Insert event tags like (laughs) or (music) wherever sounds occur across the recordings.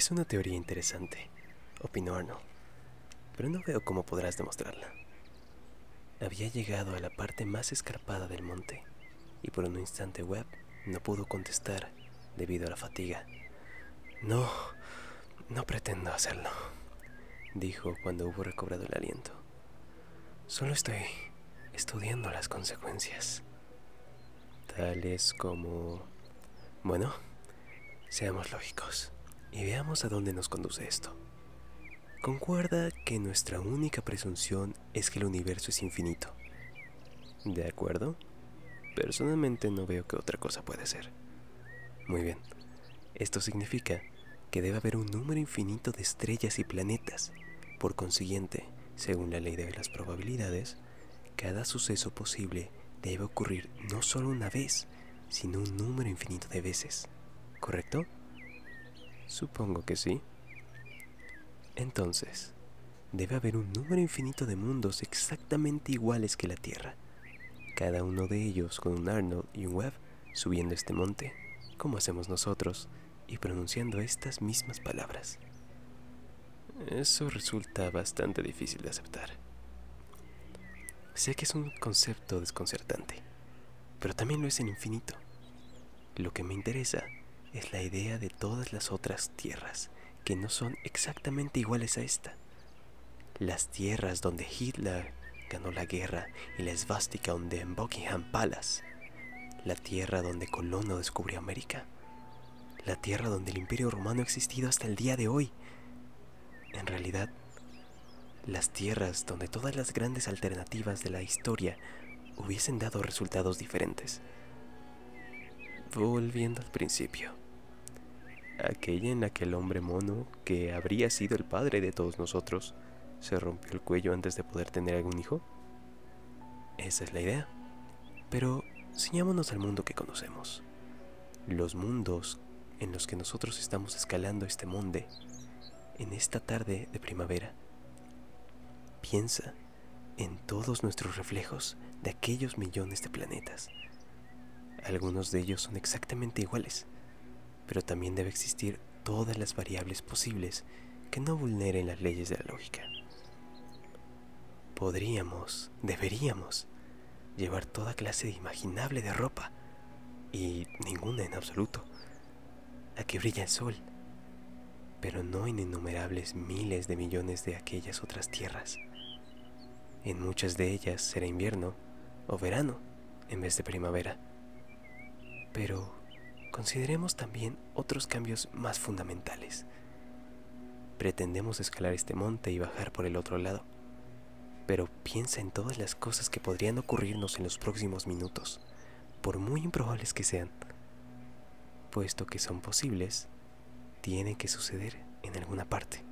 Es una teoría interesante, opinó Arnold, pero no veo cómo podrás demostrarla. Había llegado a la parte más escarpada del monte y por un instante Webb no pudo contestar debido a la fatiga. No, no pretendo hacerlo, dijo cuando hubo recobrado el aliento. Solo estoy estudiando las consecuencias. Tales como... Bueno, seamos lógicos y veamos a dónde nos conduce esto. Concuerda que nuestra única presunción es que el universo es infinito. ¿De acuerdo? Personalmente no veo que otra cosa puede ser. Muy bien. Esto significa que debe haber un número infinito de estrellas y planetas. Por consiguiente, según la ley de las probabilidades, cada suceso posible debe ocurrir no solo una vez, sino un número infinito de veces. ¿Correcto? Supongo que sí. Entonces, debe haber un número infinito de mundos exactamente iguales que la Tierra, cada uno de ellos con un Arnold y un Webb subiendo este monte, como hacemos nosotros, y pronunciando estas mismas palabras. Eso resulta bastante difícil de aceptar. Sé que es un concepto desconcertante, pero también lo es en infinito. Lo que me interesa es la idea de todas las otras tierras que no son exactamente iguales a esta. Las tierras donde Hitler ganó la guerra y la esvástica donde en Buckingham Palace. La tierra donde Colono descubrió América. La tierra donde el imperio romano ha existido hasta el día de hoy. En realidad, las tierras donde todas las grandes alternativas de la historia hubiesen dado resultados diferentes. Volviendo al principio aquella en la que el hombre mono, que habría sido el padre de todos nosotros, se rompió el cuello antes de poder tener algún hijo? Esa es la idea. Pero ciñámonos al mundo que conocemos. Los mundos en los que nosotros estamos escalando este monte en esta tarde de primavera. Piensa en todos nuestros reflejos de aquellos millones de planetas. Algunos de ellos son exactamente iguales pero también debe existir todas las variables posibles que no vulneren las leyes de la lógica. Podríamos, deberíamos, llevar toda clase de imaginable de ropa, y ninguna en absoluto, a que brilla el sol, pero no en innumerables miles de millones de aquellas otras tierras. En muchas de ellas será invierno o verano en vez de primavera. Pero consideremos también otros cambios más fundamentales. Pretendemos escalar este monte y bajar por el otro lado, pero piensa en todas las cosas que podrían ocurrirnos en los próximos minutos, por muy improbables que sean. Puesto que son posibles, tienen que suceder en alguna parte.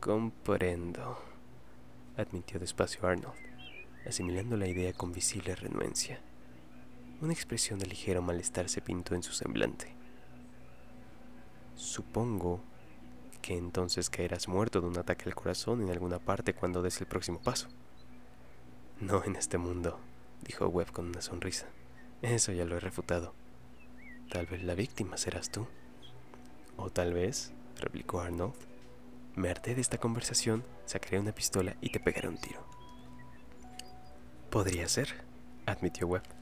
Comprendo, admitió despacio Arnold, asimilando la idea con visible renuencia. Una expresión de ligero malestar se pintó en su semblante. Supongo que entonces caerás muerto de un ataque al corazón en alguna parte cuando des el próximo paso. No en este mundo, dijo Webb con una sonrisa. Eso ya lo he refutado. Tal vez la víctima serás tú. O tal vez, replicó Arnold, me harté de esta conversación, sacaré una pistola y te pegaré un tiro. Podría ser, admitió Webb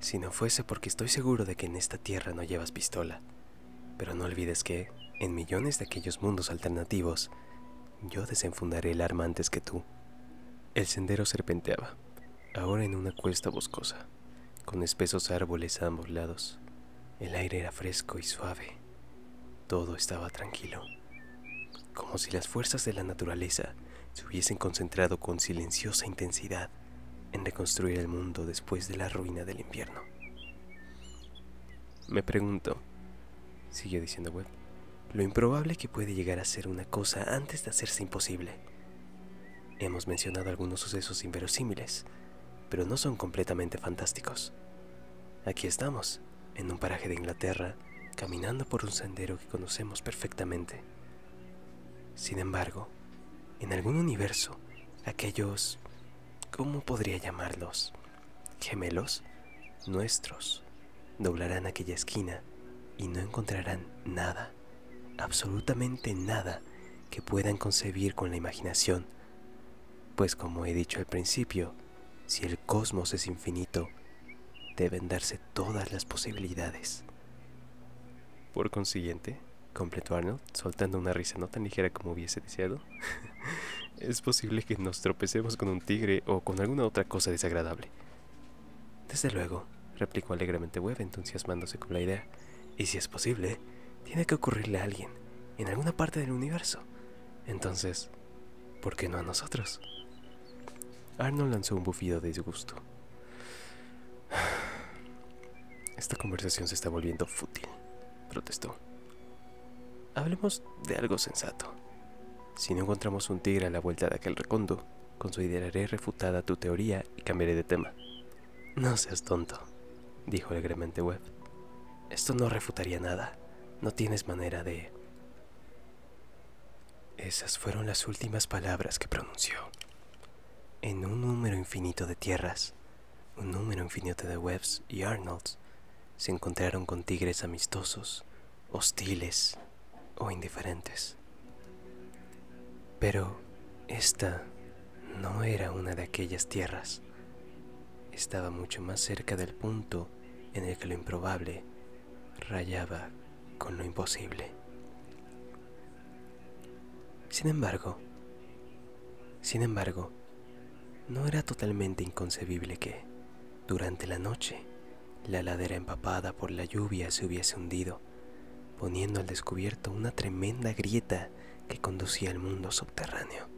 si no fuese porque estoy seguro de que en esta tierra no llevas pistola. Pero no olvides que, en millones de aquellos mundos alternativos, yo desenfundaré el arma antes que tú. El sendero serpenteaba, ahora en una cuesta boscosa, con espesos árboles a ambos lados. El aire era fresco y suave. Todo estaba tranquilo, como si las fuerzas de la naturaleza se hubiesen concentrado con silenciosa intensidad en reconstruir el mundo después de la ruina del invierno. Me pregunto, siguió diciendo Webb, lo improbable que puede llegar a ser una cosa antes de hacerse imposible. Hemos mencionado algunos sucesos inverosímiles, pero no son completamente fantásticos. Aquí estamos, en un paraje de Inglaterra, caminando por un sendero que conocemos perfectamente. Sin embargo, en algún universo, aquellos ¿cómo podría llamarlos? Gemelos nuestros doblarán aquella esquina y no encontrarán nada, absolutamente nada que puedan concebir con la imaginación, pues como he dicho al principio, si el cosmos es infinito, deben darse todas las posibilidades. Por consiguiente, completó Arnold, soltando una risa no tan ligera como hubiese deseado, (laughs) es posible que nos tropecemos con un tigre o con alguna otra cosa desagradable. Desde luego, replicó alegremente Webb, entusiasmándose con la idea. Y si es posible, tiene que ocurrirle a alguien, en alguna parte del universo. Entonces, ¿por qué no a nosotros? Arnold lanzó un bufido de disgusto. (sighs) Esta conversación se está volviendo fútil, protestó. Hablemos de algo sensato. Si no encontramos un tigre a la vuelta de aquel recondo, consideraré refutada tu teoría y cambiaré de tema. No seas tonto, dijo alegremente Webb. Esto no refutaría nada. No tienes manera de... Esas fueron las últimas palabras que pronunció. En un número infinito de tierras, un número infinito de Webbs y Arnolds se encontraron con tigres amistosos, hostiles o indiferentes. Pero esta no era una de aquellas tierras. Estaba mucho más cerca del punto en el que lo improbable rayaba con lo imposible. Sin embargo, sin embargo, no era totalmente inconcebible que, durante la noche, la ladera empapada por la lluvia se hubiese hundido, poniendo al descubierto una tremenda grieta que conducía al mundo subterráneo.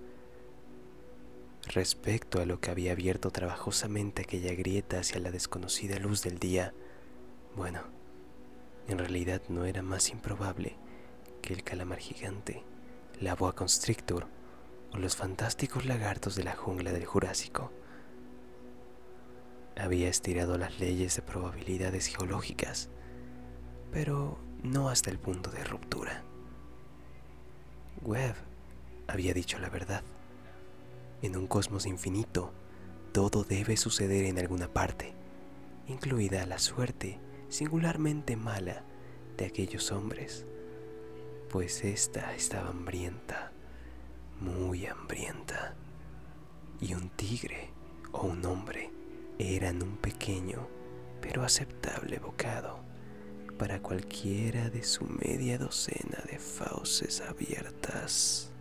Respecto a lo que había abierto trabajosamente aquella grieta hacia la desconocida luz del día, bueno, en realidad no era más improbable que el calamar gigante, la boa constrictor o los fantásticos lagartos de la jungla del Jurásico. Había estirado las leyes de probabilidades geológicas, pero no hasta el punto de ruptura. Webb había dicho la verdad. En un cosmos infinito, todo debe suceder en alguna parte, incluida la suerte singularmente mala de aquellos hombres, pues ésta estaba hambrienta, muy hambrienta, y un tigre o un hombre eran un pequeño pero aceptable bocado para cualquiera de su media docena de fauces abiertas.